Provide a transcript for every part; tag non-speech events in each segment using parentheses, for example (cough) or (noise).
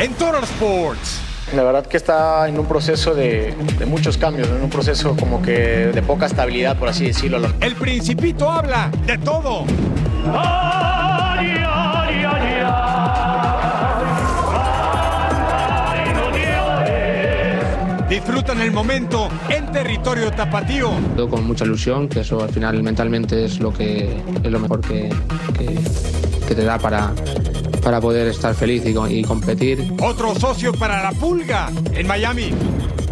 En Total Sports. La verdad que está en un proceso de, de muchos cambios, en un proceso como que de poca estabilidad, por así decirlo. El Principito habla de todo. Disfrutan el momento en territorio tapatío. Todo con mucha ilusión, que eso al final mentalmente es lo que es lo mejor que, que, que te da para, para poder estar feliz y, y competir. Otro socio para la pulga en Miami.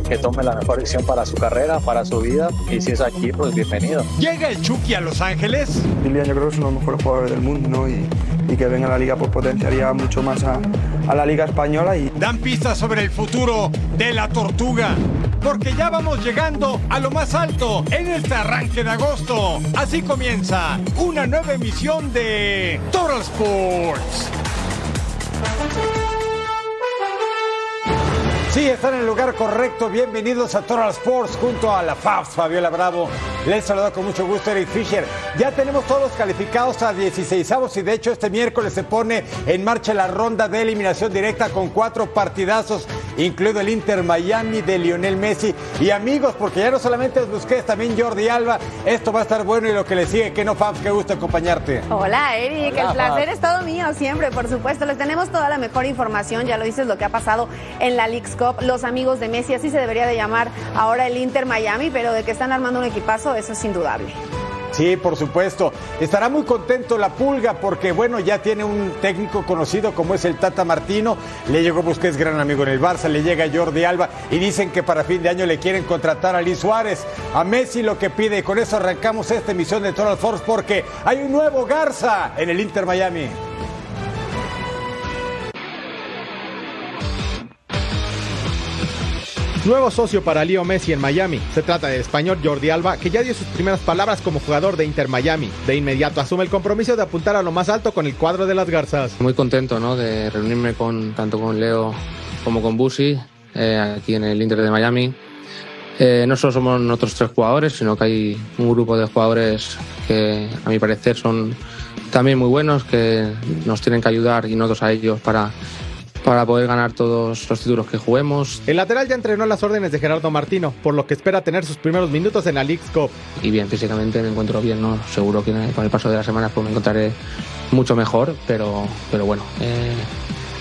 que tome la mejor decisión para su carrera, para su vida. Y si es aquí, pues bienvenido. Llega el Chucky a Los Ángeles. Lilian yo creo que es uno de los mejores jugadores del mundo, ¿no? Y, y que venga a la liga pues potenciaría mucho más a, a la liga española y Dan pistas sobre el futuro de la tortuga. Porque ya vamos llegando a lo más alto en este arranque de agosto. Así comienza una nueva emisión de Total Sports. Thank you. Sí, están en el lugar correcto. Bienvenidos a Total Sports junto a la FABS, Fabiola Bravo. Les saluda con mucho gusto Eric Fisher. Ya tenemos todos calificados a 16 y de hecho este miércoles se pone en marcha la ronda de eliminación directa con cuatro partidazos, incluido el Inter Miami de Lionel Messi. Y amigos, porque ya no solamente los Busquets, también Jordi Alba. Esto va a estar bueno y lo que le sigue, que no Fabs, qué gusto acompañarte. Hola Eric, Hola, el placer es todo mío siempre, por supuesto. Les tenemos toda la mejor información, ya lo dices lo que ha pasado en la Leagues Los amigos de Messi, así se debería de llamar ahora el Inter Miami, pero de que están armando un equipazo, eso es indudable. Sí, por supuesto. Estará muy contento la Pulga porque, bueno, ya tiene un técnico conocido como es el Tata Martino. Le llegó Busquets, gran amigo en el Barça, le llega Jordi Alba y dicen que para fin de año le quieren contratar a Luis Suárez. A Messi lo que pide. Y con eso arrancamos esta emisión de Total Force porque hay un nuevo Garza en el Inter Miami. Nuevo socio para Leo Messi en Miami. Se trata del español Jordi Alba, que ya dio sus primeras palabras como jugador de Inter Miami. De inmediato asume el compromiso de apuntar a lo más alto con el cuadro de las Garzas. Muy contento ¿no? de reunirme con, tanto con Leo como con Busi eh, aquí en el Inter de Miami. Eh, no solo somos nosotros tres jugadores, sino que hay un grupo de jugadores que a mi parecer son también muy buenos, que nos tienen que ayudar y nosotros a ellos para, para poder ganar todos los títulos que juguemos. El lateral ya entrenó las órdenes de Gerardo Martino, por lo que espera tener sus primeros minutos en la League's Cup. y bien físicamente me encuentro bien, ¿no? Seguro que con el paso de las semanas pues me encontraré mucho mejor, pero, pero bueno, eh,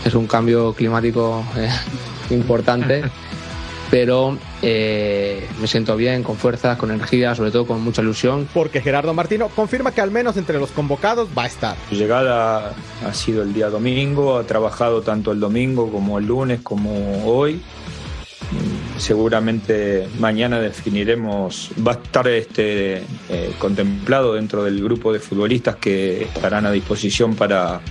es un cambio climático eh, (laughs) importante, pero eh, me siento bien, con fuerzas, con energía, sobre todo con mucha ilusión. Porque Gerardo Martino confirma que al menos entre los convocados va a estar. Su llegada ha sido el día domingo, ha trabajado tanto el domingo como el lunes como hoy. Seguramente mañana definiremos, va a estar este, eh, contemplado dentro del grupo de futbolistas que estarán a disposición para,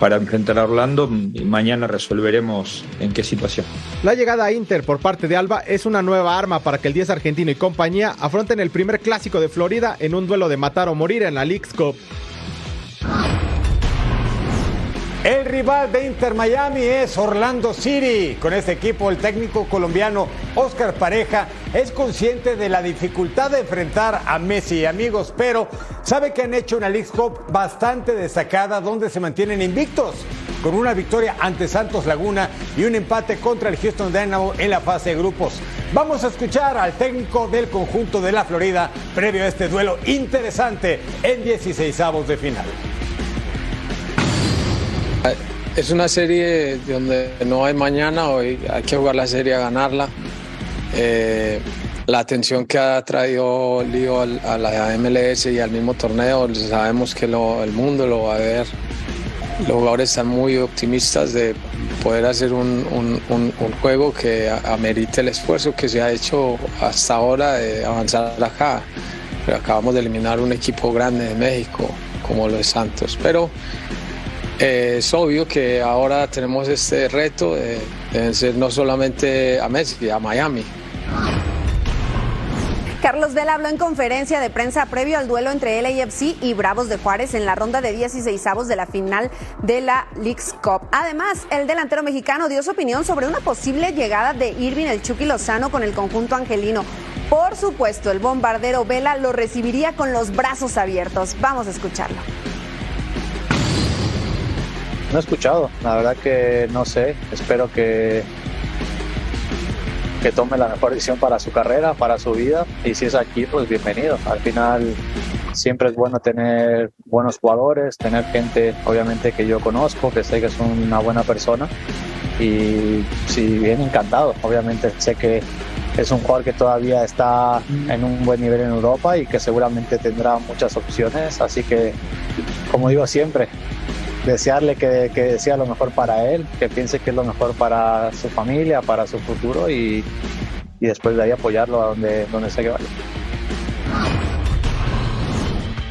para enfrentar a Orlando y mañana resolveremos en qué situación. La llegada a Inter por parte de Alba es una nueva arma para que el 10 argentino y compañía afronten el primer clásico de Florida en un duelo de matar o morir en la League's Cup. El rival de Inter Miami es Orlando City. Con este equipo, el técnico colombiano Oscar Pareja es consciente de la dificultad de enfrentar a Messi, amigos, pero sabe que han hecho una League Cup bastante destacada donde se mantienen invictos, con una victoria ante Santos Laguna y un empate contra el Houston Dynamo en la fase de grupos. Vamos a escuchar al técnico del conjunto de la Florida previo a este duelo interesante en 16 avos de final. Es una serie donde no hay mañana, hoy hay que jugar la serie a ganarla. Eh, la atención que ha traído Lío a la MLS y al mismo torneo, sabemos que lo- el mundo lo va a ver. Los jugadores están muy optimistas de poder hacer un, un- un- un juego que amerite el esfuerzo que se ha hecho hasta ahora de avanzar acá. Pero acabamos de eliminar un equipo grande de México como lo es Santos. Pero Eh, es obvio que ahora tenemos este reto de, de no solamente a Messi, a Miami. Carlos Vela habló en conferencia de prensa previo al duelo entre LAFC y Bravos de Juárez en la ronda de 16 avos de la final de la Leagues Cup. Además, el delantero mexicano dio su opinión sobre una posible llegada de Irving el Chucky Lozano con el conjunto angelino. Por supuesto, el bombardero Vela lo recibiría con los brazos abiertos. Vamos a escucharlo. No he escuchado, la verdad que no sé, espero que que tome la mejor decisión para su carrera, para su vida y si es aquí, pues bienvenido. Al final siempre es bueno tener buenos jugadores, tener gente obviamente que yo conozco, que sé que es una buena persona y si bien encantado, obviamente sé que es un jugador que todavía está en un buen nivel en Europa y que seguramente tendrá muchas opciones, así que como digo siempre, desearle que, que sea lo mejor para él, que piense que es lo mejor para su familia, para su futuro y, y después de ahí apoyarlo a donde, donde sea que vaya.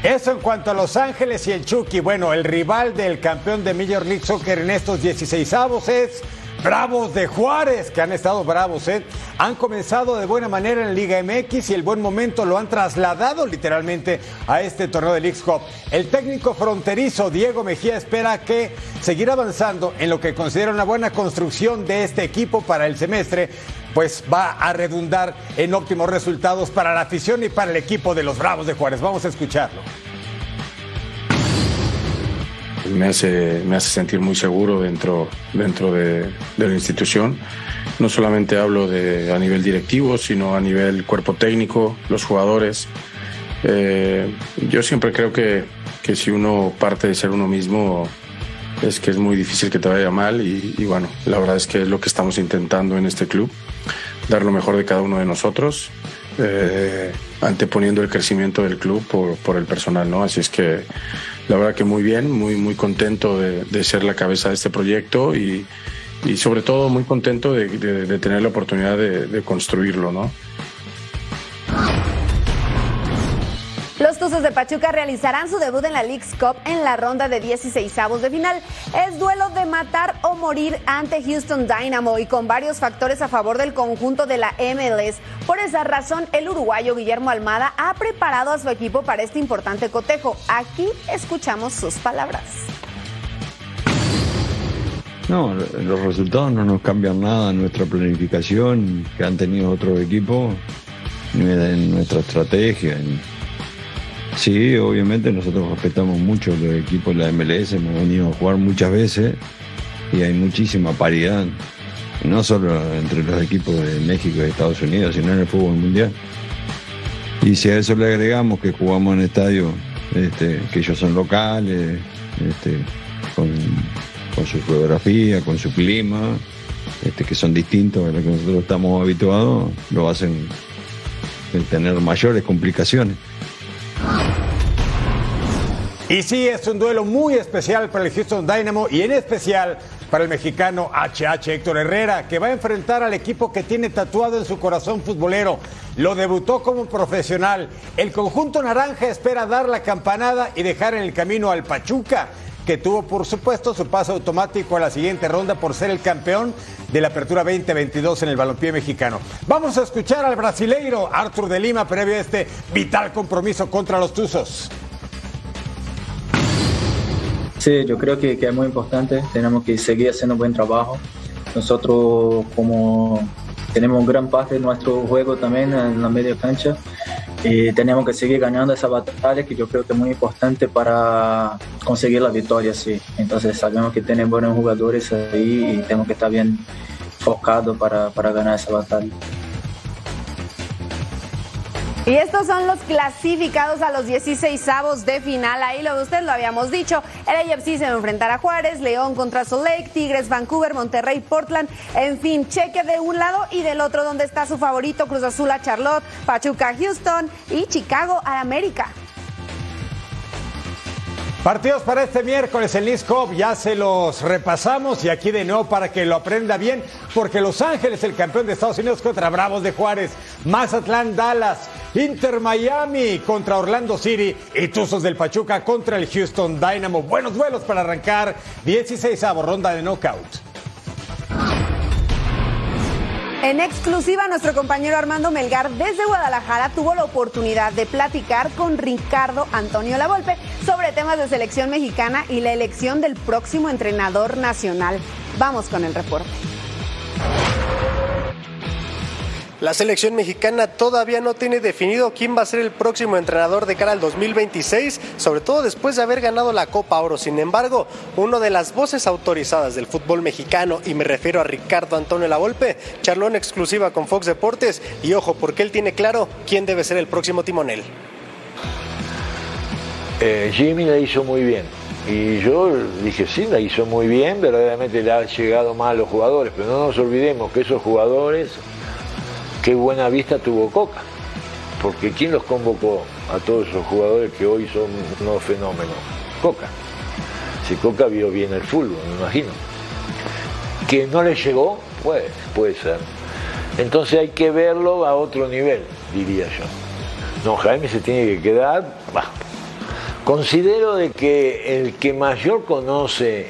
Eso en cuanto a Los Ángeles y el Chucky. Bueno, el rival del campeón de Major League Soccer en estos 16 avos es Bravos de Juárez, que han estado bravos, ¿eh? Han comenzado de buena manera en Liga MX y el buen momento lo han trasladado literalmente a este torneo de League Cup. El técnico fronterizo Diego Mejía espera que seguir avanzando en lo que considera una buena construcción de este equipo para el semestre, pues va a redundar en óptimos resultados para la afición y para el equipo de los Bravos de Juárez. Vamos a escucharlo me hace, me hace sentir muy seguro dentro, dentro de, de, la institución. No solamente hablo de, a nivel directivo, sino a nivel cuerpo técnico, los jugadores. Eh, yo siempre creo que, que, si uno parte de ser uno mismo, es que es muy difícil que te vaya mal y, y bueno, la verdad es que es lo que estamos intentando en este club, dar lo mejor de cada uno de nosotros. Eh, anteponiendo el crecimiento del club por, por el personal, ¿no? Así es que la verdad que muy bien, muy, muy contento de, de ser la cabeza de este proyecto y, y sobre todo muy contento de, de, de tener la oportunidad de, construirlo, ¿no? De Pachuca realizarán su debut en la League's Cup en la ronda de 16 avos de final. Es duelo de matar o morir ante Houston Dynamo y con varios factores a favor del conjunto de la MLS. Por esa razón, el uruguayo Guillermo Almada ha preparado a su equipo para este importante cotejo. Aquí escuchamos sus palabras. No, los resultados no nos cambian nada en nuestra planificación que han tenido otros equipos, en nuestra estrategia. Sí, obviamente nosotros respetamos mucho los equipos de la MLS, hemos venido a jugar muchas veces y hay muchísima paridad, no solo entre los equipos de México y Estados Unidos, sino en el fútbol mundial. Y si a eso le agregamos que jugamos en estadios este, que ellos son locales, este, con, con, su geografía, con su clima, este, que son distintos a lo que nosotros estamos habituados, lo hacen tener mayores complicaciones. Y sí, es un duelo muy especial para el Houston Dynamo y en especial para el mexicano HH Héctor Herrera, que va a enfrentar al equipo que tiene tatuado en su corazón futbolero. Lo debutó como profesional. El conjunto naranja espera dar la campanada y dejar en el camino al Pachuca, que tuvo por supuesto su paso automático a la siguiente ronda por ser el campeón de la Apertura 2022 en el balompié mexicano. Vamos a escuchar al brasileiro Arthur de Lima previo a este vital compromiso contra los Tuzos. Sí, yo creo que, que, es muy importante. Tenemos que seguir haciendo buen trabajo. Nosotros como tenemos gran parte de nuestro juego también en la media cancha y tenemos que seguir ganando esa batalla que yo creo que es muy importante para conseguir la victoria. Sí. Entonces sabemos que tenemos buenos jugadores ahí y tenemos que estar bien enfocados para, para ganar esa batalla. Y estos son los clasificados a los 16 avos de final. Ahí lo usted lo habíamos dicho. El AFC se va a enfrentar a Juárez, León contra Lake, Tigres, Vancouver, Monterrey, Portland. En fin, cheque de un lado y del otro donde está su favorito Cruz Azul a Charlotte, Pachuca a Houston y Chicago a América. Partidos para este miércoles en Cup, ya se los repasamos y aquí de nuevo para que lo aprenda bien, porque Los Ángeles, el campeón de Estados Unidos contra Bravos de Juárez, Mazatlán, Dallas, Inter Miami contra Orlando City y Tuzos del Pachuca contra el Houston Dynamo. Buenos duelos para arrancar 16 ronda de knockout. En exclusiva, nuestro compañero Armando Melgar desde Guadalajara tuvo la oportunidad de platicar con Ricardo Antonio Lavolpe sobre temas de selección mexicana y la elección del próximo entrenador nacional. Vamos con el reporte. La selección mexicana todavía no tiene definido quién va a ser el próximo entrenador de cara al 2026, sobre todo después de haber ganado la Copa Oro. Sin embargo, uno de las voces autorizadas del fútbol mexicano, y me refiero a Ricardo Antonio Lavolpe, charló en exclusiva con Fox Deportes y ojo, porque él tiene claro quién debe ser el próximo timonel. Eh, Jimmy la hizo muy bien. Y yo dije, sí, la hizo muy bien, verdaderamente le ha llegado mal a los jugadores, pero no nos olvidemos que esos jugadores qué buena vista tuvo Coca, porque ¿quién los convocó a todos esos jugadores que hoy son unos fenómenos? Coca. Si Coca vio bien el fútbol, me imagino. Que no le llegó, puede, puede ser. Entonces hay que verlo a otro nivel, diría yo. No, Jaime se tiene que quedar. Considero de que el que mayor conoce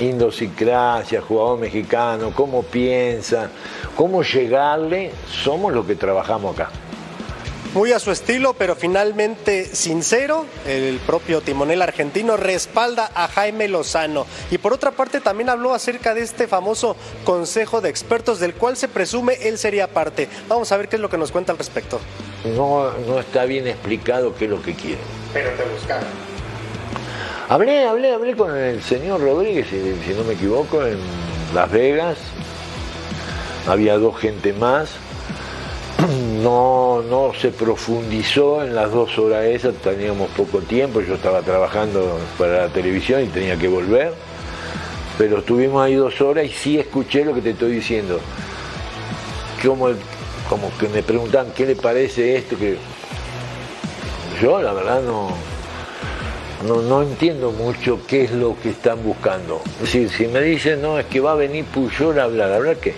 indosicracia, jugador mexicano, cómo piensa, cómo llegarle, somos los que trabajamos acá. Muy a su estilo, pero finalmente sincero, el propio timonel argentino respalda a Jaime Lozano. Y por otra parte también habló acerca de este famoso consejo de expertos del cual se presume él sería parte. Vamos a ver qué es lo que nos cuenta al respecto. No, no está bien explicado qué es lo que quiere. Pero te buscaron. Hablé, hablé, hablé con el señor Rodríguez, si, no me equivoco, en Las Vegas. Había dos gente más. (clears throat) No, no se profundizó en las dos horas esas, teníamos poco tiempo, yo estaba trabajando para la televisión y tenía que volver. Pero estuvimos ahí dos horas y sí escuché lo que te estoy diciendo. Como, como que me preguntan qué le parece esto, que yo la verdad no, no, no entiendo mucho qué es lo que están buscando. Decir, si me dicen, no, es que va a venir Puyol a hablar, ¿hablar qué?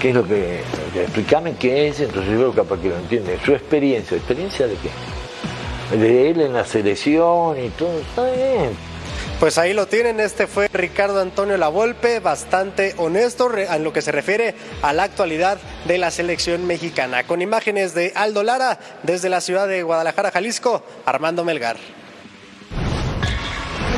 ¿Qué es lo que.? Explícame qué es, entonces yo capaz que lo entiende. Su experiencia, ¿experiencia de qué? De él en la selección y todo, está bien. Pues ahí lo tienen, este fue Ricardo Antonio Lavolpe, bastante honesto en lo que se refiere a la actualidad de la selección mexicana. Con imágenes de Aldo Lara desde la ciudad de Guadalajara, Jalisco, Armando Melgar.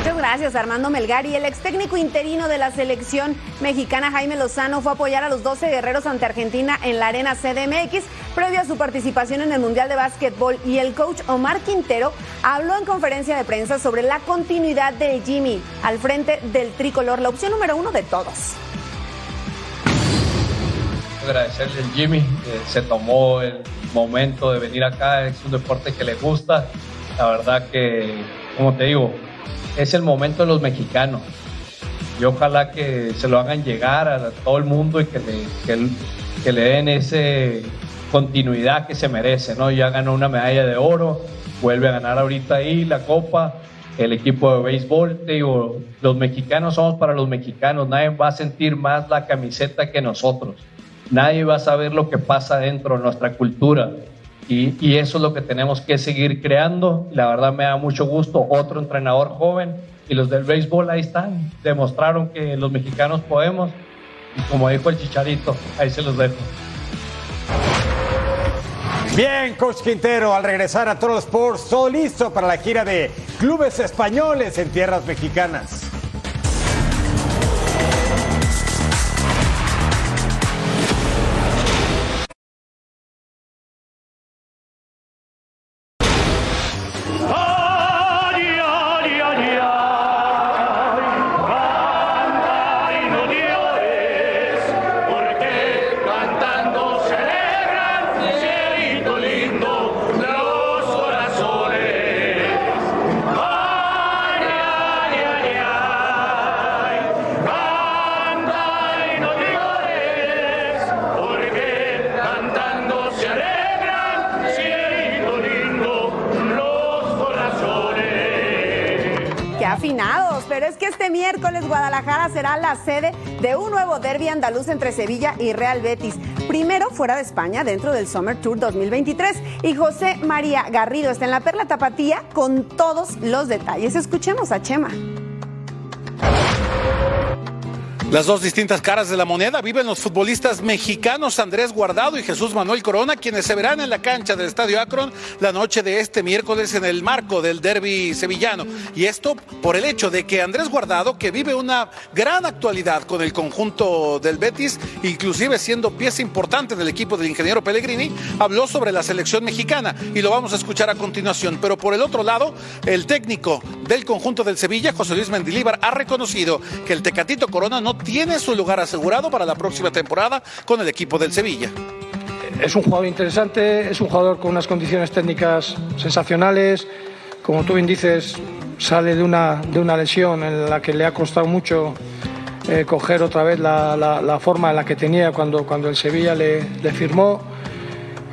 Muchas gracias, Armando Melgar. Y el ex técnico interino de la selección mexicana, Jaime Lozano, fue a apoyar a los 12 guerreros ante Argentina en la Arena CDMX previo a su participación en el Mundial de Básquetbol. Y el coach Omar Quintero habló en conferencia de prensa sobre la continuidad de Jimmy al frente del tricolor, la opción número uno de todos. Agradecerle a Jimmy, se tomó el momento de venir acá, es un deporte que le gusta. La verdad que, como te digo, es el momento de los mexicanos. Y ojalá que se lo hagan llegar a todo el mundo y que le, den esa continuidad que se merece. ¿no? Ya ganó una medalla de oro, vuelve a ganar ahorita ahí la copa, el equipo de béisbol. Te digo, los mexicanos somos para los mexicanos, nadie va a sentir más la camiseta que nosotros. Nadie va a saber lo que pasa dentro de nuestra cultura. Y, eso es lo que tenemos que seguir creando. La verdad me da mucho gusto otro entrenador joven y los del béisbol ahí están. Demostraron que los mexicanos podemos. Y como dijo el chicharito, ahí se los dejo. Bien, Coach Quintero, al regresar a Toros Sports, todo listo para la gira de clubes españoles en tierras mexicanas. Pero es que este miércoles Guadalajara será la sede de un nuevo derby andaluz entre Sevilla y Real Betis. Primero fuera de España dentro del Summer Tour 2023 y José María Garrido está en la Perla Tapatía con todos los detalles. Escuchemos a Chema. Las dos distintas caras de la moneda viven los futbolistas mexicanos Andrés Guardado y Jesús Manuel Corona, quienes se verán en la cancha del Estadio Akron la noche de este miércoles en el marco del derby sevillano. Y esto por el hecho de que Andrés Guardado, que vive una gran actualidad con el conjunto del Betis, inclusive siendo pieza importante del equipo del ingeniero Pellegrini, habló sobre la selección mexicana y lo vamos a escuchar a continuación. Pero por el otro lado, el técnico del conjunto del Sevilla, José Luis Mendilíbar, ha reconocido que el Tecatito Corona no tiene su lugar asegurado para la próxima temporada con el equipo del Sevilla. Es un jugador interesante, es un jugador con unas condiciones técnicas sensacionales. Como tú bien dices, sale de una, de una lesión en la que le ha costado mucho eh, coger otra vez la, la, la, forma en la que tenía cuando, cuando el Sevilla le, le firmó.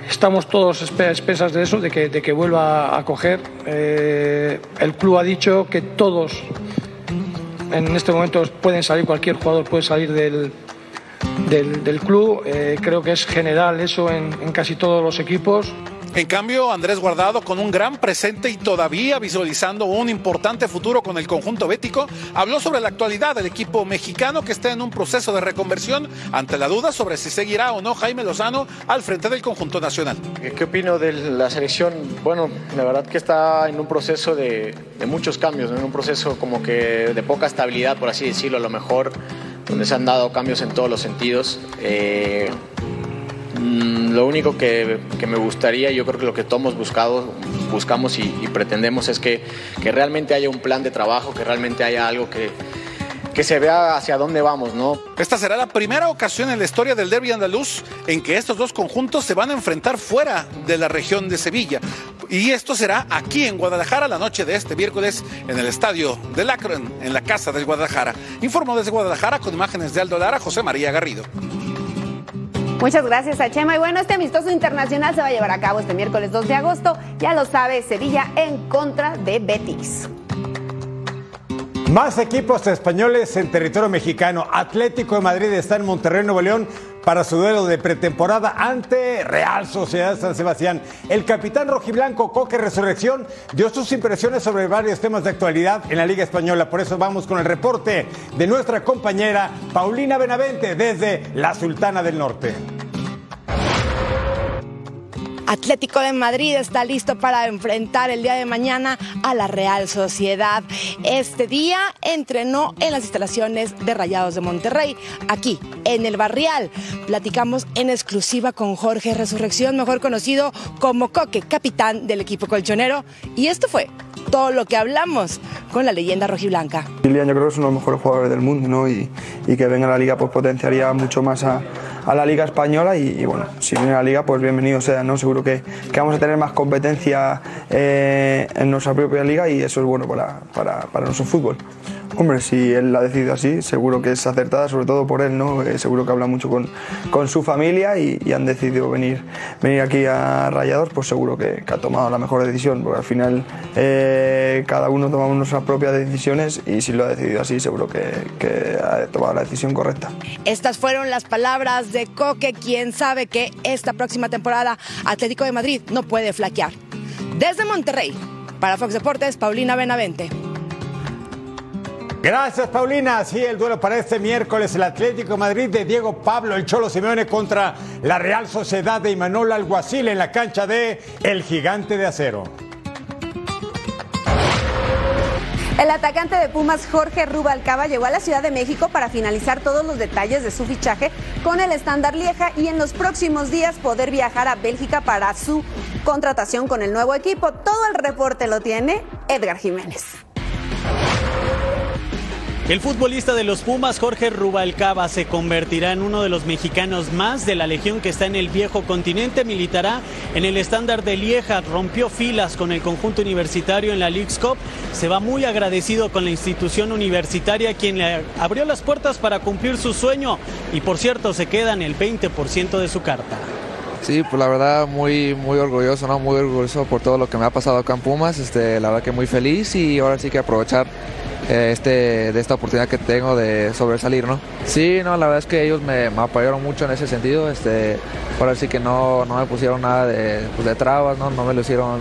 Estamos todos espesas de eso, de que, de que vuelva a coger. Eh, el club ha dicho que todos en este momento pueden salir, cualquier jugador puede salir del, del, club. Eh, creo que es general eso en casi todos los equipos. En cambio, Andrés Guardado, con un gran presente y todavía visualizando un importante futuro con el conjunto bético, habló sobre la actualidad del equipo mexicano que está en un proceso de reconversión ante la duda sobre si seguirá o no Jaime Lozano al frente del conjunto nacional. ¿Qué opino de la selección? Bueno, la verdad que está en un proceso de, de muchos cambios, en un proceso como que de poca estabilidad, por así decirlo, a lo mejor, donde se han dado cambios en todos los sentidos. Eh, lo único que, que, me gustaría, yo creo que lo que todos buscado, buscamos y, pretendemos es que, que, realmente haya un plan de trabajo, que realmente haya algo que, que se vea hacia dónde vamos, ¿no? Esta será la primera ocasión en la historia del derby andaluz en que estos dos conjuntos se van a enfrentar fuera de la región de Sevilla. Y esto será aquí en Guadalajara la noche de este miércoles en el estadio del Akron, en la casa del Guadalajara. Informó desde Guadalajara con imágenes de Aldo Lara, José María Garrido. Muchas gracias a Chema. Y bueno, este amistoso internacional se va a llevar a cabo este miércoles 2 de agosto. Ya lo sabe, Sevilla en contra de Betis. Más equipos españoles en territorio mexicano. Atlético de Madrid está en Monterrey, Nuevo León, para su duelo de pretemporada ante Real Sociedad San Sebastián. El capitán rojiblanco Coque Resurrección dio sus impresiones sobre varios temas de actualidad en la Liga Española. Por eso vamos con el reporte de nuestra compañera Paulina Benavente desde la Sultana del Norte. Atlético de Madrid está listo para enfrentar el día de mañana a la Real Sociedad. Este día entrenó en las instalaciones de Rayados de Monterrey, aquí en el Barrial. Platicamos en exclusiva con Jorge Resurrección, mejor conocido como Coque, capitán del equipo colchonero. Y esto fue todo lo que hablamos con la leyenda rojiblanca. Kylian yo creo que es uno de los mejores jugadores del mundo y, que venga a la liga pues potenciaría mucho más a, la liga española y, bueno, si viene a la liga pues bienvenido sea, ¿no? seguro que, vamos a tener más competencia eh, en nuestra propia liga y eso es bueno para nuestro fútbol. Hombre, si él la ha decidido así, seguro que es acertada, sobre todo por él, ¿no? Eh, seguro que habla mucho con, con su familia y, y, han decidido venir, venir aquí a Rayados, pues seguro que, que, ha tomado la mejor decisión, porque al final eh, cada uno tomamos nuestras propias decisiones y si lo ha decidido así, seguro que, que ha tomado la decisión correcta. Estas fueron las palabras de Coque, quien sabe que esta próxima temporada Atlético de Madrid no puede flaquear. Desde Monterrey, para Fox Deportes, Paulina Benavente. Gracias, Paulina. Sí, el duelo para este miércoles, el Atlético Madrid de Diego Pablo, el Cholo Simeone contra la Real Sociedad de Imanol Alguacil en la cancha de El Gigante de Acero. El atacante de Pumas, Jorge Rubalcaba, llegó a la Ciudad de México para finalizar todos los detalles de su fichaje con el estándar Lieja y en los próximos días poder viajar a Bélgica para su contratación con el nuevo equipo. Todo el reporte lo tiene Edgar Jiménez. El futbolista de los Pumas, Jorge Rubalcaba, se convertirá en uno de los mexicanos más de la legión que está en el viejo continente. Militará en el estándar de Lieja, rompió filas con el conjunto universitario en la League's Cup. Se va muy agradecido con la institución universitaria, quien le abrió las puertas para cumplir su sueño. Y por cierto, se queda en el 20% de su carta. Sí, pues la verdad muy muy orgulloso, ¿no? Muy orgulloso por todo lo que me ha pasado acá en Pumas. Este, la verdad que muy feliz y ahora sí que aprovechar eh, este, de esta oportunidad que tengo de sobresalir, ¿no? Sí, no, la verdad es que ellos me, apoyaron mucho en ese sentido, este, ahora sí que no, no me pusieron nada de, pues, de trabas, ¿no? No me lo hicieron,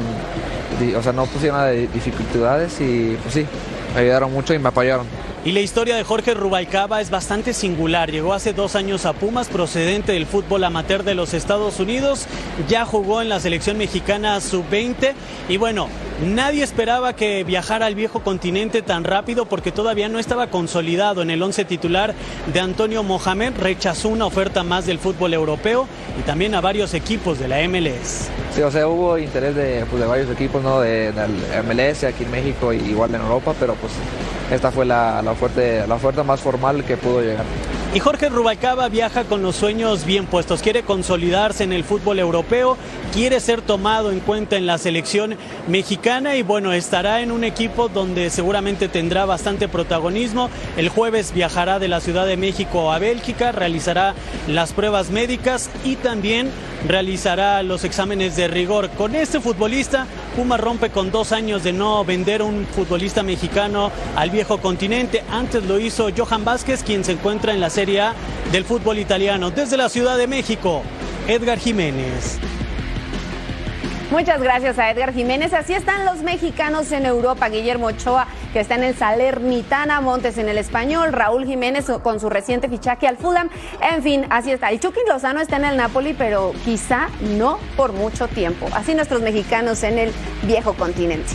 o sea, no pusieron nada de dificultades y pues sí, me ayudaron mucho y me apoyaron. Y la historia de Jorge Rubalcaba es bastante singular. Llegó hace dos años a Pumas, procedente del fútbol amateur de los Estados Unidos. Ya jugó en la selección mexicana sub-20. Y bueno, nadie esperaba que viajara al viejo continente tan rápido porque todavía no estaba consolidado en el once titular de Antonio Mohamed. Rechazó una oferta más del fútbol europeo y también a varios equipos de la MLS. Sí, o sea, hubo interés de, pues, de varios equipos, ¿no? De, del MLS aquí en México y igual en Europa, pero pues esta fue la, la, la oferta más formal que pudo llegar. Y Jorge Rubalcaba viaja con los sueños bien puestos, quiere consolidarse en el fútbol europeo, quiere ser tomado en cuenta en la selección mexicana y bueno, estará en un equipo donde seguramente tendrá bastante protagonismo. El jueves viajará de la Ciudad de México a Bélgica, realizará las pruebas médicas y también realizará los exámenes de rigor. Con este futbolista, Puma rompe con dos años de no vender un futbolista mexicano al viejo continente. Antes lo hizo Johan Vázquez, quien se encuentra en la Serie A del fútbol italiano. Desde la Ciudad de México, Edgar Jiménez. Muchas gracias a Edgar Jiménez. Así están los mexicanos en Europa. Guillermo Ochoa, que está en el Salernitana, Montes en el Español, Raúl Jiménez con su reciente fichaje al Fulham. En fin, así está. El Chucky Lozano está en el Napoli, pero quizá no por mucho tiempo. Así nuestros mexicanos en el viejo continente.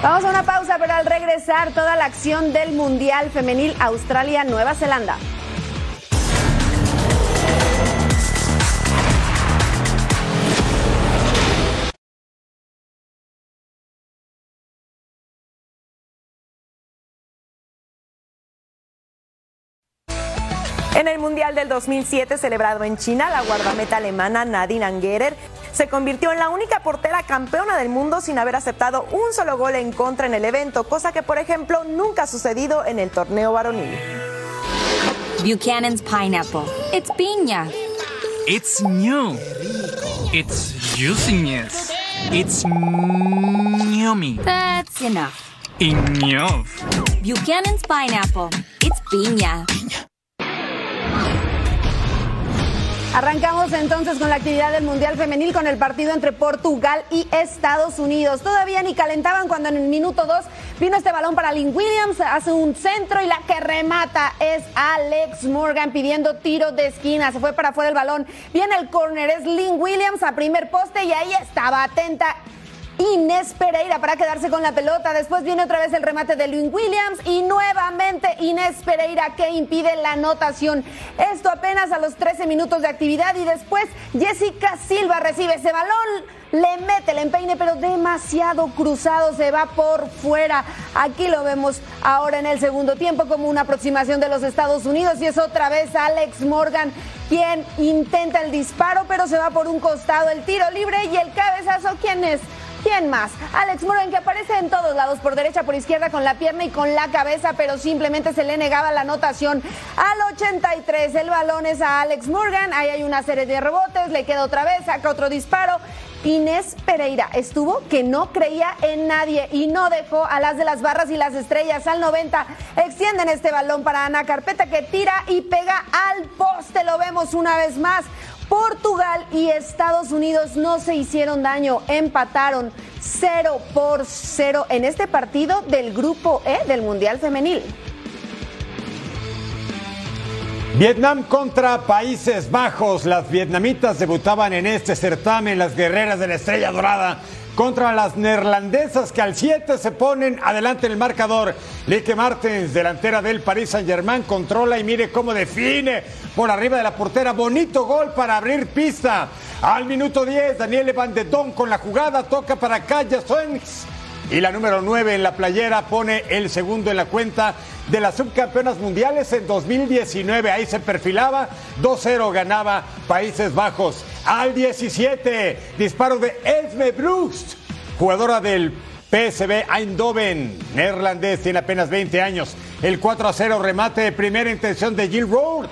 Vamos a una pausa, pero al regresar toda la acción del Mundial Femenil Australia-Nueva Zelanda. En el Mundial del 2007 celebrado en China, la guardameta alemana Nadine Angerer se convirtió en la única portera campeona del mundo sin haber aceptado un solo gol en contra en el evento, cosa que por ejemplo nunca ha sucedido en el torneo varonil. Buchanan's pineapple. It's piña. It's new. It's juiciness. It's yummy. That's enough. Enough. Buchanan's pineapple. It's piña. Arrancamos entonces con la actividad del Mundial Femenil con el partido entre Portugal y Estados Unidos. Todavía ni calentaban cuando en el minuto 2 vino este balón para Lynn Williams, hace un centro y la que remata es Alex Morgan pidiendo tiro de esquina. Se fue para afuera el balón. Viene el córner, es Lynn Williams a primer poste y ahí estaba atenta Inés Pereira para quedarse con la pelota. Después viene otra vez el remate de Lynn Williams y nuevamente Inés Pereira que impide la anotación. Esto apenas a los 13 minutos de actividad y después Jessica Silva recibe ese balón. Le mete el empeine, pero demasiado cruzado, se va por fuera. Aquí lo vemos ahora en el segundo tiempo como una aproximación de los Estados Unidos y es otra vez Alex Morgan quien intenta el disparo, pero se va por un costado el tiro libre y el cabezazo. ¿Quién es? ¿Quién más? Alex Morgan, que aparece en todos lados, por derecha, por izquierda, con la pierna y con la cabeza, pero simplemente se le negaba la anotación. Al 83, el balón es a Alex Morgan, ahí hay una serie de rebotes, le queda otra vez, saca otro disparo. Inés Pereira estuvo que no creía en nadie y no dejó a las de las barras y las estrellas al 90. Extienden este balón para Ana Carpeta que tira y pega al poste. Lo vemos una vez más. Portugal y Estados Unidos no se hicieron daño, empataron 0 por 0 en este partido del Grupo E del Mundial Femenil. Vietnam contra Países Bajos. Las vietnamitas debutaban en este certamen, las guerreras de la Estrella Dorada, contra las neerlandesas que al 7 se ponen adelante en el marcador. Lique Martens, delantera del Paris Saint-Germain, controla y mire cómo define por arriba de la portera. Bonito gol para abrir pista. Al minuto 10, Daniel Van de con la jugada, toca para Kaya Swens. Y la número 9 en la playera pone el segundo en la cuenta de las subcampeonas mundiales en 2019. Ahí se perfilaba, 2-0 ganaba Países Bajos. Al 17, disparo de Esme Brust, jugadora del PSV Eindhoven, neerlandés, tiene apenas 20 años. El 4-0 remate de primera intención de Jill Road.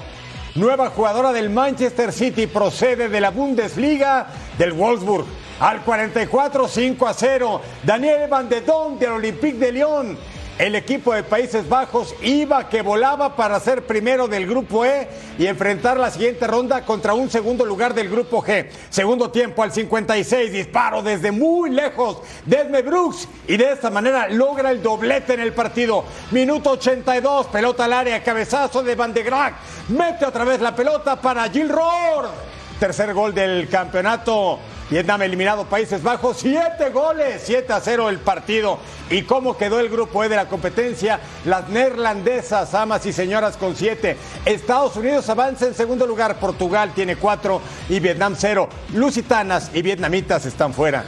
Nueva jugadora del Manchester City procede de la Bundesliga del Wolfsburg. al 44, 5 a 0. Daniel Van de Don del Olympique de Lyon el equipo de Países Bajos iba que volaba para ser primero del grupo E y enfrentar la siguiente ronda contra un segundo lugar del grupo G. Segundo tiempo al 56, disparo desde muy lejos Desme Brooks y de esta manera logra el doblete en el partido. Minuto 82, pelota al área, cabezazo de Van de Graag. Mete otra vez la pelota para Gil Rohr. Tercer gol del campeonato Vietnam eliminado Países Bajos, siete goles, 7 a 0 el partido. ¿Y cómo quedó el grupo E de la competencia? Las neerlandesas, amas y señoras, con siete. Estados Unidos avanza en segundo lugar, Portugal tiene cuatro y Vietnam cero. Lusitanas y vietnamitas están fuera.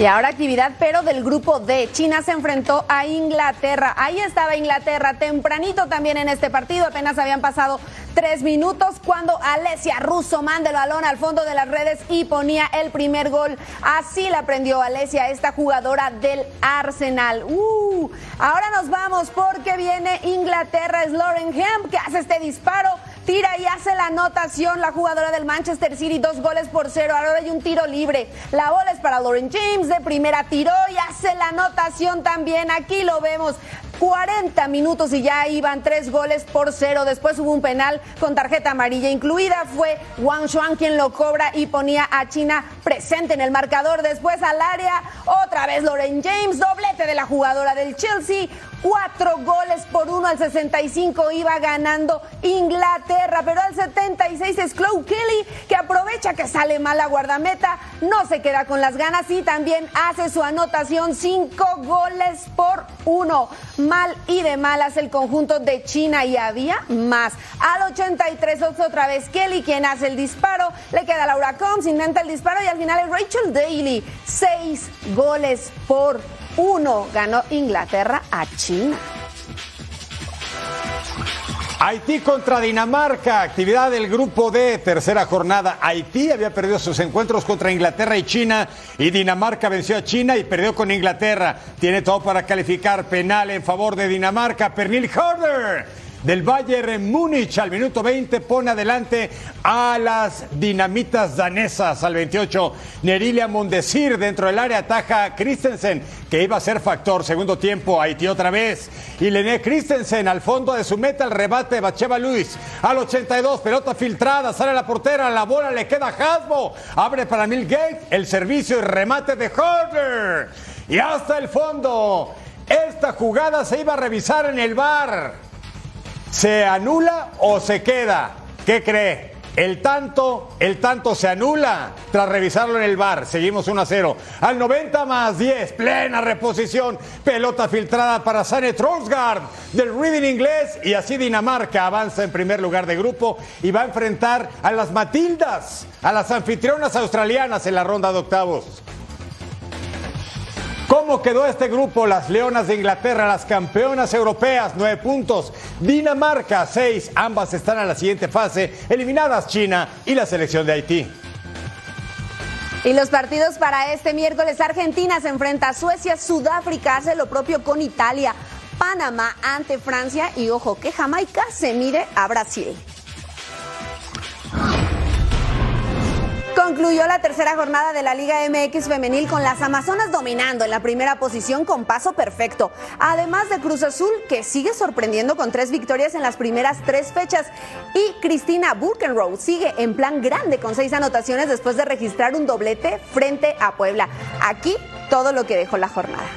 Y ahora actividad, pero del grupo D. China se enfrentó a Inglaterra. Ahí estaba Inglaterra tempranito también en este partido. Apenas habían pasado tres minutos cuando Alessia Russo manda el balón al fondo de las redes y ponía el primer gol. Así la aprendió Alessia, esta jugadora del Arsenal. Uh, ahora nos vamos porque viene Inglaterra. Es Lauren Hemp que hace este disparo tira y hace la anotación la jugadora del Manchester City, dos goles por cero. Ahora hay un tiro libre. La bola es para Lauren James, de primera tiró y hace la anotación también. Aquí lo vemos. 40 minutos y ya iban tres goles por cero. Después hubo un penal con tarjeta amarilla incluida. Fue Wang Shuang quien lo cobra y ponía a China presente en el marcador. Después al área, otra vez Lauren James, doblete de la jugadora del Chelsea. Cuatro goles por uno al 65 iba ganando Inglaterra, pero al 76 es Chloe Kelly que aprovecha que sale mal la guardameta, no se queda con las ganas y también hace su anotación, cinco goles por uno. Mal y de malas el conjunto de China y había más. Al 83 otra vez Kelly quien hace el disparo, le queda Laura Combs, intenta el disparo y al final es Rachel Daly. Seis goles por uno ganó Inglaterra a China. Haití contra Dinamarca, actividad del grupo D, tercera jornada. Haití había perdido sus encuentros contra Inglaterra y China y Dinamarca venció a China y perdió con Inglaterra. Tiene todo para calificar penal en favor de Dinamarca. Pernil Harder del Bayern Múnich al minuto 20 pone adelante a las dinamitas danesas al 28. Nerilia Mondesir dentro del área ataja Christensen que iba a ser factor. Segundo tiempo, Haití otra vez. Y Lené Christensen al fondo de su meta el rebate de Bacheva Luis. Al 82, pelota filtrada, sale la portera, la bola le queda a Hasbo. Abre para Milgate el servicio y remate de Horner. Y hasta el fondo. Esta jugada se iba a revisar en el bar. ¿Se anula o se queda? ¿Qué cree? El tanto, el tanto se anula tras revisarlo en el bar. Seguimos 1 a 0. Al 90 más 10, plena reposición. Pelota filtrada para Sane Trosgard del Reading inglés. Y así Dinamarca avanza en primer lugar de grupo y va a enfrentar a las Matildas, a las anfitrionas australianas en la ronda de octavos. ¿Cómo quedó este grupo? Las Leonas de Inglaterra, las campeonas europeas, nueve puntos. Dinamarca, seis. Ambas están a la siguiente fase, eliminadas China y la selección de Haití. Y los partidos para este miércoles, Argentina se enfrenta a Suecia, Sudáfrica hace lo propio con Italia, Panamá ante Francia y ojo que Jamaica se mide a Brasil. Concluyó la tercera jornada de la Liga MX femenil con las Amazonas dominando en la primera posición con paso perfecto. Además de Cruz Azul, que sigue sorprendiendo con tres victorias en las primeras tres fechas. Y Cristina Burkenrow sigue en plan grande con seis anotaciones después de registrar un doblete frente a Puebla. Aquí todo lo que dejó la jornada.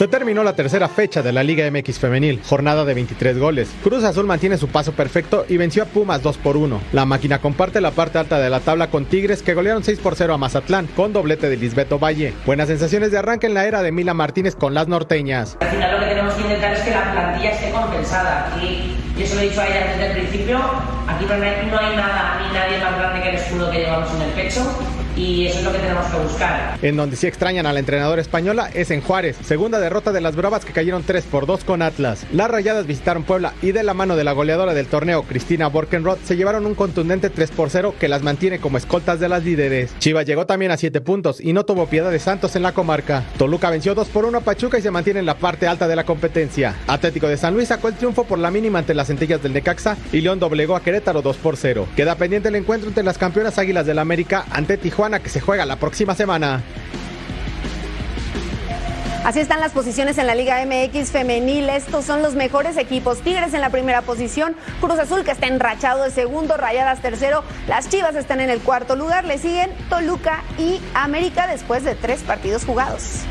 Se terminó la tercera fecha de la Liga MX femenil, jornada de 23 goles. Cruz Azul mantiene su paso perfecto y venció a Pumas 2 por 1. La máquina comparte la parte alta de la tabla con Tigres que golearon 6 por 0 a Mazatlán con doblete de Lisbeto Valle. Buenas sensaciones de arranque en la era de Mila Martínez con las norteñas. Al final lo que tenemos que intentar es que la plantilla esté compensada. Y yo se lo he dicho a ella desde el principio, aquí no hay, no hay nada ni nadie más grande que el escudo que llevamos en el pecho y eso es lo que tenemos que buscar. En donde sí extrañan a la entrenadora española es en Juárez, segunda derrota de las Bravas que cayeron 3 por 2 con Atlas. Las Rayadas visitaron Puebla y de la mano de la goleadora del torneo, Cristina Borkenroth, se llevaron un contundente 3 por 0 que las mantiene como escoltas de las líderes. Chivas llegó también a 7 puntos y no tuvo piedad de Santos en la comarca. Toluca venció 2 por 1 a Pachuca y se mantiene en la parte alta de la competencia. Atlético de San Luis sacó el triunfo por la mínima ante las centellas del Necaxa y León doblegó a Querétaro 2 por 0. Queda pendiente el encuentro entre las campeonas Águilas del América ante Tijuana que se juega la próxima semana. Así están las posiciones en la Liga MX femenil. Estos son los mejores equipos. Tigres en la primera posición, Cruz Azul que está enrachado de segundo, Rayadas tercero, las Chivas están en el cuarto lugar, le siguen Toluca y América después de tres partidos jugados.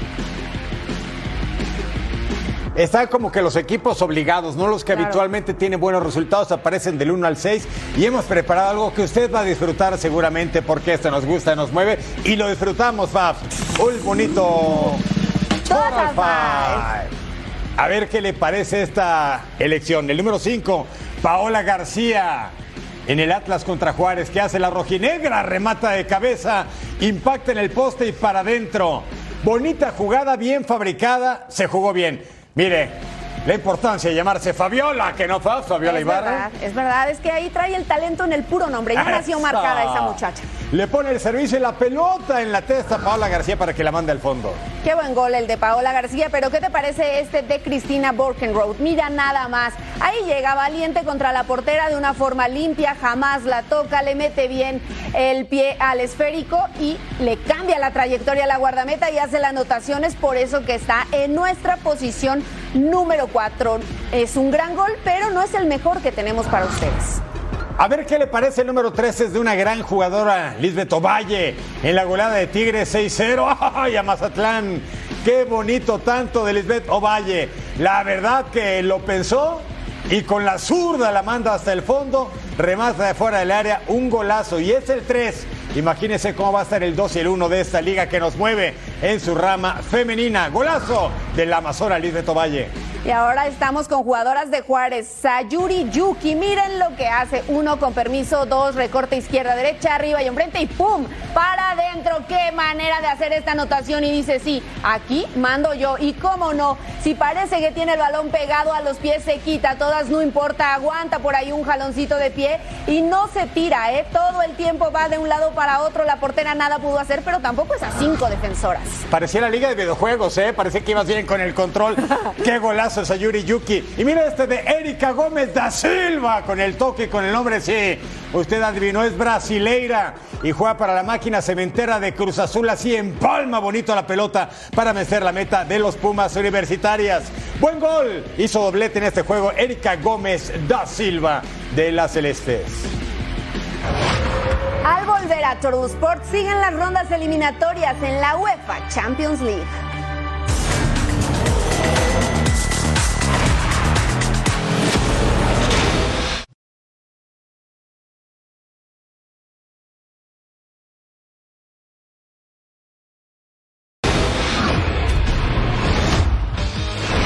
Están como que los equipos obligados, no los que Claro. habitualmente tienen buenos resultados, aparecen del 1 al 6 y hemos preparado algo que usted va a disfrutar seguramente porque esto nos gusta, nos mueve y lo disfrutamos, Fab. Un bonito Total Five. A ver qué le parece esta elección. El número 5, Paola García. En el Atlas contra Juárez, que hace la rojinegra, remata de cabeza, impacta en el poste y para adentro. Bonita jugada, bien fabricada, se jugó bien. Mire, la importancia de llamarse Fabiola, que no fue Fabiola es Ibarra. verdad, es verdad, es que ahí trae el talento en el puro nombre. Ya nació marcada esa muchacha. Le pone el servicio y la pelota en la testa a Paola García para que la mande al fondo. Qué buen gol el de Paola García, pero ¿qué te parece este de Cristina Borkenroth? Mira nada más. Ahí llega valiente contra la portera de una forma limpia, jamás la toca, le mete bien el pie al esférico y le cambia la trayectoria a la guardameta y hace las anotaciones, por eso que está en nuestra posición número 4. Es un gran gol, pero no es el mejor que tenemos para ustedes. A ver qué le parece el número 13 es de una gran jugadora, Lisbeth Ovalle, en la goleada de Tigres 6-0. (laughs) ¡Ay, a Mazatlán! ¡Qué bonito tanto de Lisbeth Ovalle! La verdad que lo pensó y con la zurda la manda hasta el fondo, remata de fuera del área, un golazo y es el 3. Imagínense cómo va a estar el 2 y el 1 de esta liga que nos mueve en su rama femenina. Golazo de la Amazona Lisbeth Ovalle. Y ahora estamos con jugadoras de Juárez, Sayuri Yuki. Miren lo que hace. Uno con permiso, dos, recorte izquierda, derecha, arriba y enfrente y ¡pum! Para adentro. Qué manera de hacer esta anotación. Y dice, sí, aquí mando yo. Y cómo no, si parece que tiene el balón pegado a los pies, se quita. Todas no importa, aguanta por ahí un jaloncito de pie y no se tira, ¿eh? Todo el tiempo va de un lado para otro. La portera nada pudo hacer, pero tampoco es a cinco defensoras. Parecía la liga de videojuegos, ¿eh? Parecía que ibas bien con el control. (laughs) ¡Qué golazo es a Yuri Yuki! Y mira este de Erika Gómez da Silva con el toque, con el nombre, sí. Usted adivinó, es brasileira y juega para la máquina cementera de Cruz Azul. Así empalma bonito la pelota para vencer la meta de los Pumas Universitarias. Buen gol. Hizo doblete en este juego Erika Gómez da Silva de las Celestes. Al volver a Turtle Sport, siguen las rondas eliminatorias en la UEFA Champions League.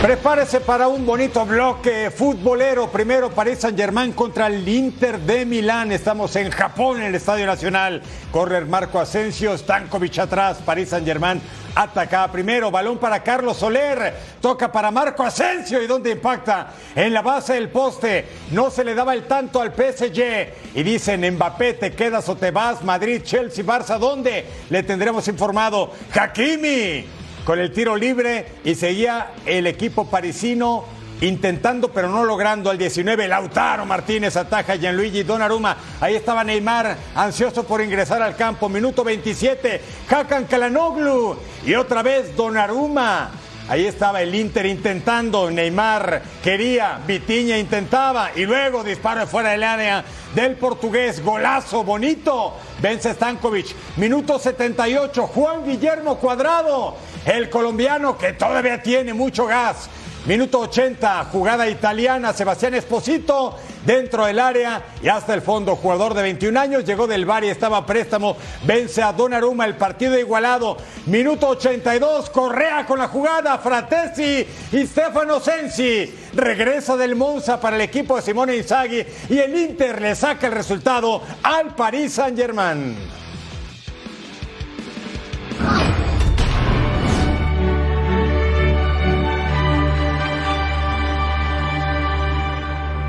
Prepárese para un bonito bloque futbolero. Primero París Saint Germain contra el Inter de Milán. Estamos en Japón, en el Estadio Nacional. Correr Marco Asensio, Stankovic atrás. París Saint Germain ataca primero. Balón para Carlos Soler. Toca para Marco Asensio. ¿Y dónde impacta? En la base del poste. No se le daba el tanto al PSG. Y dicen, Mbappé, te quedas o te vas. Madrid, Chelsea, Barça, ¿dónde? Le tendremos informado. Hakimi con el tiro libre y seguía el equipo parisino intentando pero no logrando al 19 Lautaro Martínez ataja a Gianluigi Donnarumma. Ahí estaba Neymar ansioso por ingresar al campo. Minuto 27 Hakan Kalanoglu. Y otra vez Donnarumma. Ahí estaba el Inter intentando, Neymar quería, Vitiña intentaba. Y luego disparo de fuera del área del portugués, golazo bonito, vence Stankovic, minuto 78, Juan Guillermo Cuadrado, el colombiano que todavía tiene mucho gas. Minuto 80, jugada italiana, Sebastián Esposito dentro del área y hasta el fondo. Jugador de 21 años, llegó del Bari, estaba a préstamo, vence a Donnarumma, el partido igualado. Minuto 82, Correa con la jugada, Fratesi y Stefano Sensi. Regresa del Monza para el equipo de Simone Inzaghi y el Inter le saca el resultado al Paris Saint-Germain.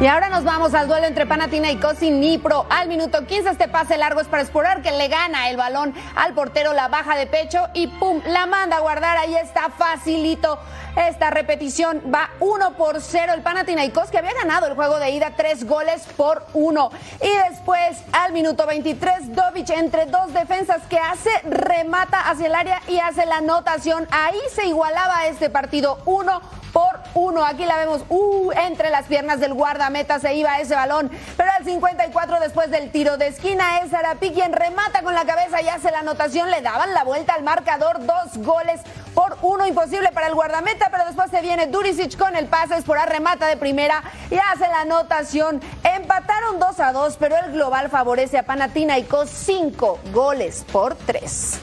Y ahora nos vamos al duelo entre Panathinaikos y Nipro. Al minuto 15 este pase largo es para explorar que le gana el balón al portero, la baja de pecho y pum, la manda a guardar. Ahí está facilito. Esta repetición va 1 por 0. El Panathinaikos que había ganado el juego de ida 3 goles por 1. Y después al minuto 23 Dovic entre dos defensas que hace remata hacia el área y hace la anotación. Ahí se igualaba este partido 1 por uno. Aquí la vemos uh, entre las piernas del guardameta se iba ese balón. Pero al 54 después del tiro de esquina es Arapi quien remata con la cabeza y hace la anotación. Le daban la vuelta al marcador. Dos goles por uno. Imposible para el guardameta. Pero después se viene Duricic con el pase. Es por remata de primera y hace la anotación. Empataron 2 a 2. Pero el global favorece a Panathinaikos. Cinco goles por tres.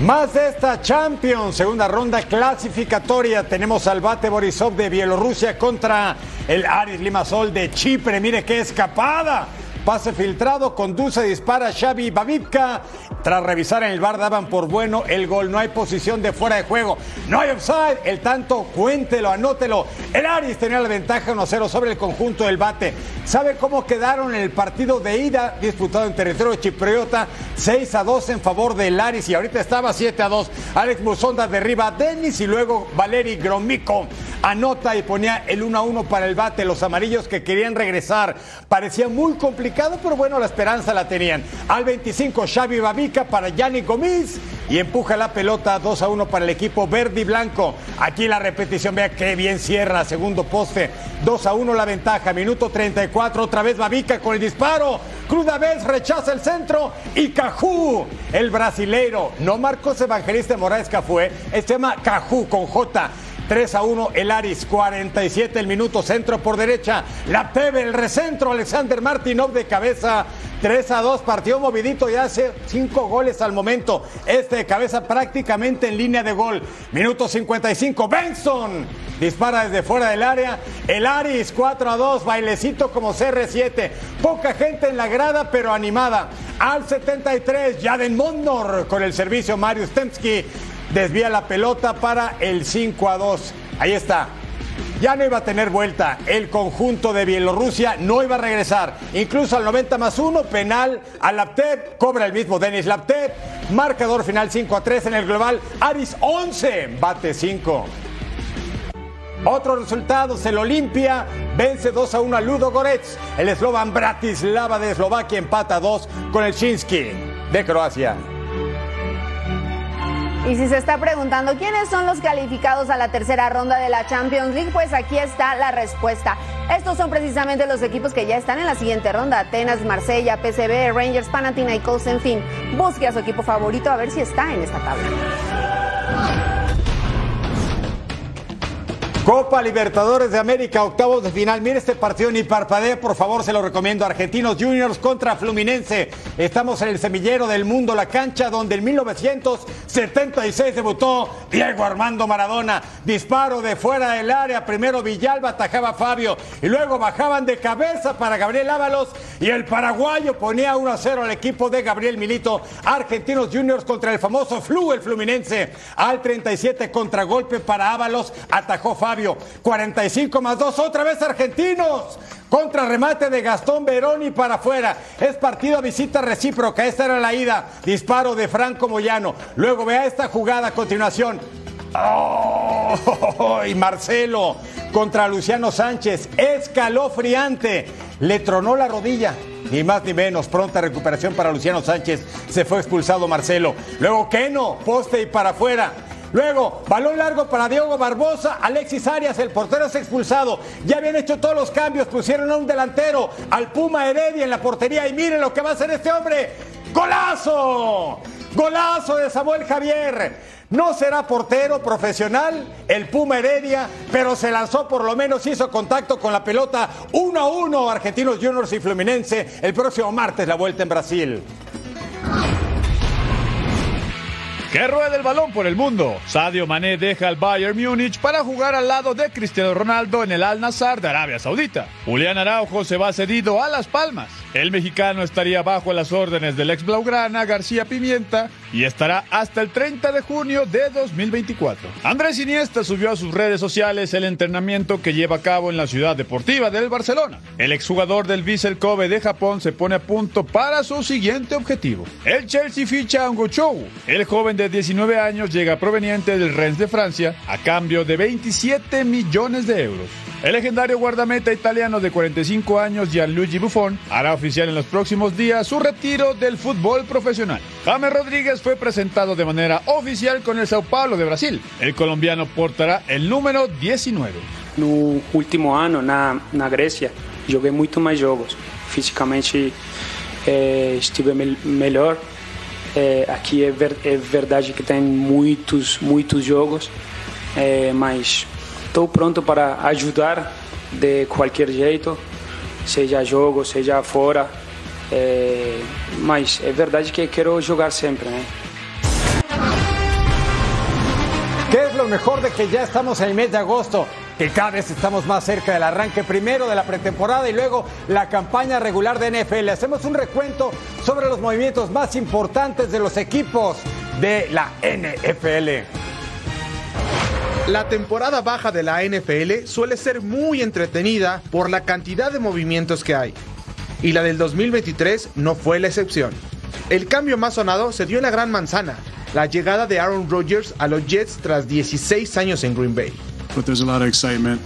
Más de esta Champions, segunda ronda clasificatoria. Tenemos al Bate Borisov de Bielorrusia contra el Aris Limassol de Chipre. Mire qué escapada. Pase filtrado, conduce, dispara Xavi Babivka. Tras revisar en el bar daban por bueno el gol. No hay posición de fuera de juego. No hay offside. El tanto, cuéntelo, anótelo. El Aris tenía la ventaja 1-0 sobre el conjunto del bate. ¿Sabe cómo quedaron en el partido de ida disputado en territorio chipriota? 6 a 2 en favor del Aris y ahorita estaba 7 a 2. Alex Musonda derriba a Denis y luego Valeri Gromico anota y ponía el 1 a 1 para el bate. Los amarillos que querían regresar. Parecía muy complicado, pero bueno, la esperanza la tenían. Al 25, Xavi Babica para Yanni Gomis y empuja la pelota 2 a 1 para el equipo verde y blanco. Aquí la repetición, vea qué bien cierra, segundo poste, 2 a 1 la ventaja, minuto 34, otra vez Babica con el disparo. Cruda vez rechaza el centro y Cajú, el brasileiro, no Marcos Evangelista Morales Cafue, es tema Cajú con J. 3 a 1 el Aris, 47 el minuto, centro por derecha, la Pebe, el recentro, Alexander Martinov de cabeza, 3 a 2, partió movidito y hace 5 goles al momento, este de cabeza prácticamente en línea de gol, minuto 55, Benson dispara desde fuera del área, el Aris 4 a 2, bailecito como CR7, poca gente en la grada pero animada, al 73, Jaden Mondor con el servicio Mario Stemski, desvía la pelota para el 5 a 2. Ahí está. Ya no iba a tener vuelta. El conjunto de Bielorrusia no iba a regresar. Incluso al 90 más 1, penal a Laptev. Cobra el mismo Denis Laptev. Marcador final 5 a 3 en el global. Aris 11, bate 5. Otros resultados, el Olimpia vence 2 a 1 a Ludo Goretz. El eslovan Bratislava de Eslovaquia empata 2 con el Shinsky de Croacia. Y si se está preguntando quiénes son los calificados a la tercera ronda de la Champions League, pues aquí está la respuesta. Estos son precisamente los equipos que ya están en la siguiente ronda. Atenas, Marsella, PSV, Rangers, Panathinaikos, en fin. Busque a su equipo favorito a ver si está en esta tabla. Copa Libertadores de América, octavos de final. Mire este partido ni parpadee, por favor, se lo recomiendo. Argentinos Juniors contra Fluminense. Estamos en el semillero del mundo, la cancha donde en 1976 debutó Diego Armando Maradona. Disparo de fuera del área. Primero Villalba atajaba a Fabio y luego bajaban de cabeza para Gabriel Ábalos y el paraguayo ponía 1 a 0 al equipo de Gabriel Milito. Argentinos Juniors contra el famoso Flu, el Fluminense. Al 37 contragolpe para Ábalos, atajó Fabio. 45 más 2, otra vez argentinos. Contra remate de Gastón Veroni para afuera. Es partido a visita recíproca. Esta era la ida. Disparo de Franco Moyano. Luego vea esta jugada a continuación. Y Marcelo contra Luciano Sánchez. Escalofriante. Le tronó la rodilla. Ni más ni menos. Pronta recuperación para Luciano Sánchez. Se fue expulsado Marcelo. Luego Keno. Poste y para afuera. Luego, balón largo para Diego Barbosa, Alexis Arias, el portero es expulsado. Ya habían hecho todos los cambios, pusieron a un delantero, al Puma Heredia en la portería y miren lo que va a hacer este hombre. ¡Golazo! Golazo de Samuel Javier. No será portero profesional el Puma Heredia, pero se lanzó por lo menos, hizo contacto con la pelota 1 a 1 Argentinos Juniors y Fluminense el próximo martes la vuelta en Brasil. Que rueda el balón por el mundo. Sadio Mané deja al Bayern Múnich para jugar al lado de Cristiano Ronaldo en el Al Nassr de Arabia Saudita. Julián Araujo se va cedido a Las Palmas. El mexicano estaría bajo las órdenes del ex Blaugrana García Pimienta y estará hasta el 30 de junio de 2024. Andrés Iniesta subió a sus redes sociales el entrenamiento que lleva a cabo en la ciudad deportiva del Barcelona. El exjugador del Vissel Kobe de Japón se pone a punto para su siguiente objetivo. El Chelsea ficha a Chou. El joven de 19 años llega proveniente del Rennes de Francia a cambio de 27 millones de euros. El legendario guardameta italiano de 45 años, Gianluigi Buffon, hará oficial en los próximos días su retiro del fútbol profesional. James Rodríguez fue presentado de manera oficial con el Sao Paulo de Brasil. El colombiano portará el número 19. No último ano na, Grécia, joguei muito mais jogos. Fisicamente eh, estive me melhor. Eh, aqui que tem muitos, muitos jogos, eh, mas estou pronto para ajudar de qualquer jeito, seja jogo, seja fora. É, mas é verdade que quero jogar sempre, né? ¿Qué es lo mejor de que ya estamos en el mes de agosto? Que cada vez estamos más cerca del arranque primero de la pretemporada y luego la campaña regular de NFL. Hacemos un recuento sobre los movimientos más importantes de los equipos de la NFL. La temporada baja de la NFL suele ser muy entretenida por la cantidad de movimientos que hay. Y la del 2023 no fue la excepción. El cambio más sonado se dio en la Gran Manzana, la llegada de Aaron Rodgers a los Jets tras 16 años en Green Bay. But there's a lot of excitement.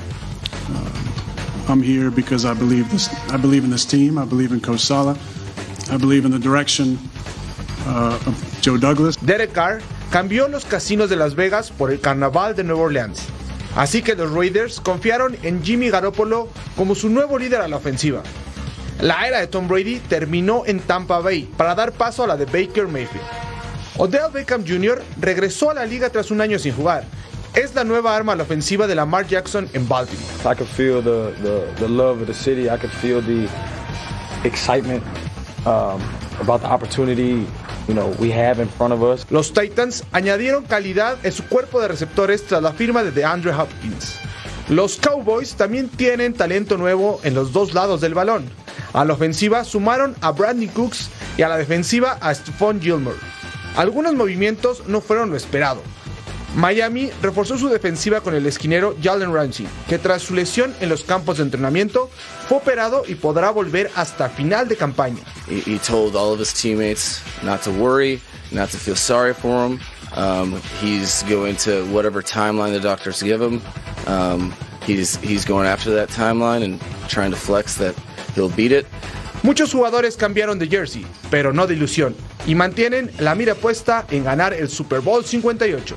Uh, I'm here because I believe this. I believe in this team. I believe in Coach Sala. I believe in the direction uh, of Joe Douglas. Derek Carr cambió los casinos de Las Vegas por el Carnaval de Nueva Orleans. Así que los Raiders confiaron en Jimmy Garoppolo como su nuevo líder a la ofensiva. La era de Tom Brady terminó en Tampa Bay para dar paso a la de Baker Mayfield. Odell Beckham Jr. regresó a la liga tras un año sin jugar. Es la nueva arma a la ofensiva de Lamar Jackson en Baltimore. I could feel the, the, love of the city. I could feel the excitement um, about the opportunity Los Titans añadieron calidad en su cuerpo de receptores tras la firma de DeAndre Hopkins. Los Cowboys también tienen talento nuevo en los dos lados del balón. A la ofensiva sumaron a Brandon Cooks y a la defensiva a Stephon Gilmore. Algunos movimientos no fueron lo esperado. Miami reforzó su defensiva con el esquinero Jalen Ramsey, que tras su lesión en los campos de entrenamiento fue operado y podrá volver hasta final de campaña. He, he told all of his teammates not to worry, not to feel sorry for him. Um, he's going to whatever timeline the doctors give him. Um, he's he's going after that timeline and trying to flex that he'll beat it. Muchos jugadores cambiaron de jersey, pero no de ilusión, y mantienen la mira puesta en ganar el Super Bowl 58.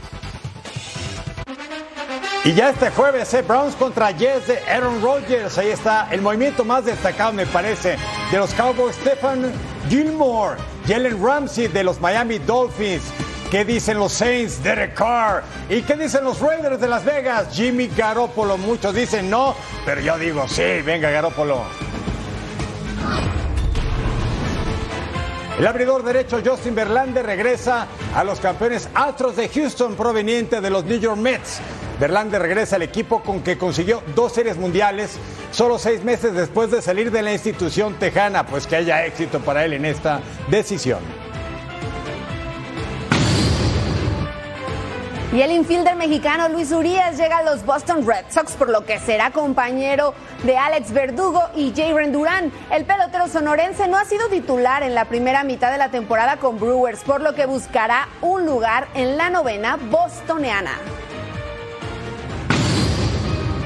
Y ya este jueves, eh, Browns contra Jets de Aaron Rodgers. Ahí está el movimiento más destacado, me parece, de los Cowboys. Stephen Gilmore, Jalen Ramsey de los Miami Dolphins. ¿Qué dicen los Saints? Derek Carr. ¿Y qué dicen los Raiders de Las Vegas? Jimmy Garoppolo. Muchos dicen no, pero yo digo sí, venga Garoppolo. El abridor derecho Justin Verlander regresa a los campeones Astros de Houston proveniente de los New York Mets. Verlander regresa al equipo con que consiguió dos series mundiales solo seis meses después de salir de la institución tejana, pues que haya éxito para él en esta decisión. Y el infielder mexicano Luis Urias llega a los Boston Red Sox, por lo que será compañero de Alex Verdugo y Jaren Durán. El pelotero sonorense no ha sido titular en la primera mitad de la temporada con Brewers, por lo que buscará un lugar en la novena bostoniana.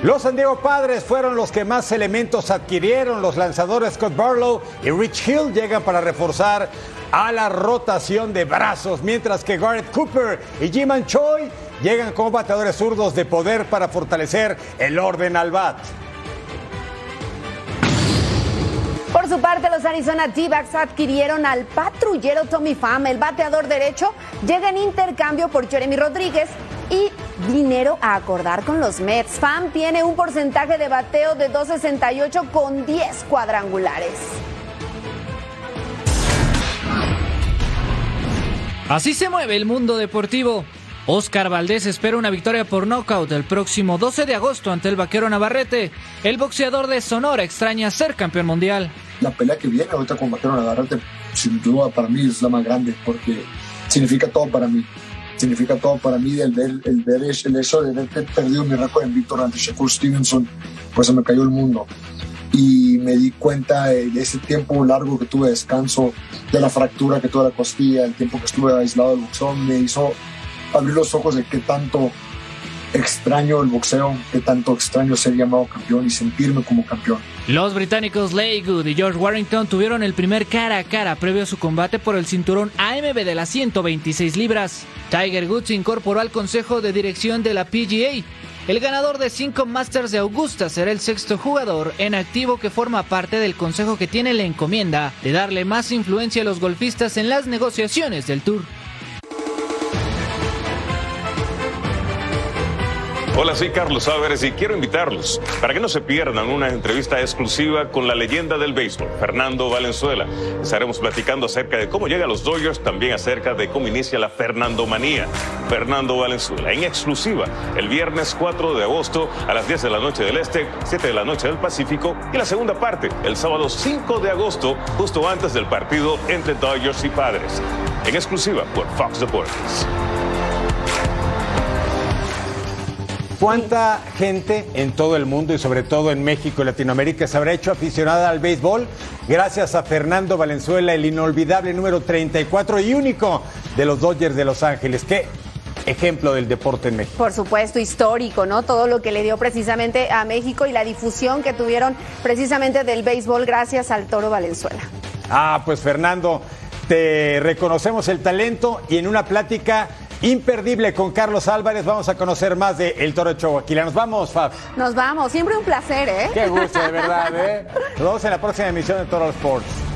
Los San Diego Padres fueron los que más elementos adquirieron. Los lanzadores Scott Barlow y Rich Hill llegan para reforzar a la rotación de brazos, mientras que Garrett Cooper y Jiman Choi llegan como bateadores zurdos de poder para fortalecer el orden al bat. Por su parte, los Arizona D-backs adquirieron al patrullero Tommy Pham. El bateador derecho llega en intercambio por Jeremy Rodríguez y dinero a acordar con los Mets. Pham tiene un porcentaje de bateo de 2.68 con 10 cuadrangulares. Así se mueve el mundo deportivo. Oscar Valdés espera una victoria por nocaut el próximo 12 de agosto ante el vaquero Navarrete. El boxeador de Sonora extraña ser campeón mundial. La pelea que viene ahorita con vaquero Navarrete, sin duda para mí es la más grande porque significa todo para mí. Significa todo para mí el ver, el ver el hecho de haber perdido mi récord en Víctor ante Shakur Stevenson, pues se me cayó el mundo. Y me di cuenta de ese tiempo largo que tuve de descanso, de la fractura que tuve la costilla, el tiempo que estuve aislado del boxeo, me hizo abrir los ojos de qué tanto extraño el boxeo, qué tanto extraño ser llamado campeón y sentirme como campeón. Los británicos Good y George Warrington tuvieron el primer cara a cara previo a su combate por el cinturón AMB de las 126 libras. Tiger Woods se incorporó al consejo de dirección de la PGA. El ganador de cinco Masters de Augusta será el sexto jugador en activo que forma parte del consejo que tiene la encomienda de darle más influencia a los golfistas en las negociaciones del Tour. Hola, soy Carlos Álvarez y quiero invitarlos para que no se pierdan una entrevista exclusiva con la leyenda del béisbol, Fernando Valenzuela. Estaremos platicando acerca de cómo llega a los Dodgers, también acerca de cómo inicia la Fernandomanía. Fernando Valenzuela, en exclusiva, el viernes 4 de agosto a las 10 de la noche del Este, 7 de la noche del Pacífico y la segunda parte, el sábado 5 de agosto, justo antes del partido entre Dodgers y Padres. En exclusiva por Fox Deportes. ¿Cuánta gente en todo el mundo y sobre todo en México y Latinoamérica se habrá hecho aficionada al béisbol gracias a Fernando Valenzuela, el inolvidable número 34 y único de los Dodgers de Los Ángeles? ¿Qué ejemplo del deporte en México. Por supuesto, histórico, ¿no? Todo lo que le dio precisamente a México y la difusión que tuvieron precisamente del béisbol gracias al Toro Valenzuela. Ah, pues Fernando, te reconocemos el talento y en una plática imperdible con Carlos Álvarez. Vamos a conocer más de El Toro Chihuahua. Nos vamos, Fab. Nos vamos. Siempre un placer, ¿eh? Qué gusto, de verdad, ¿eh? Nos vemos en la próxima emisión de Toro Sports.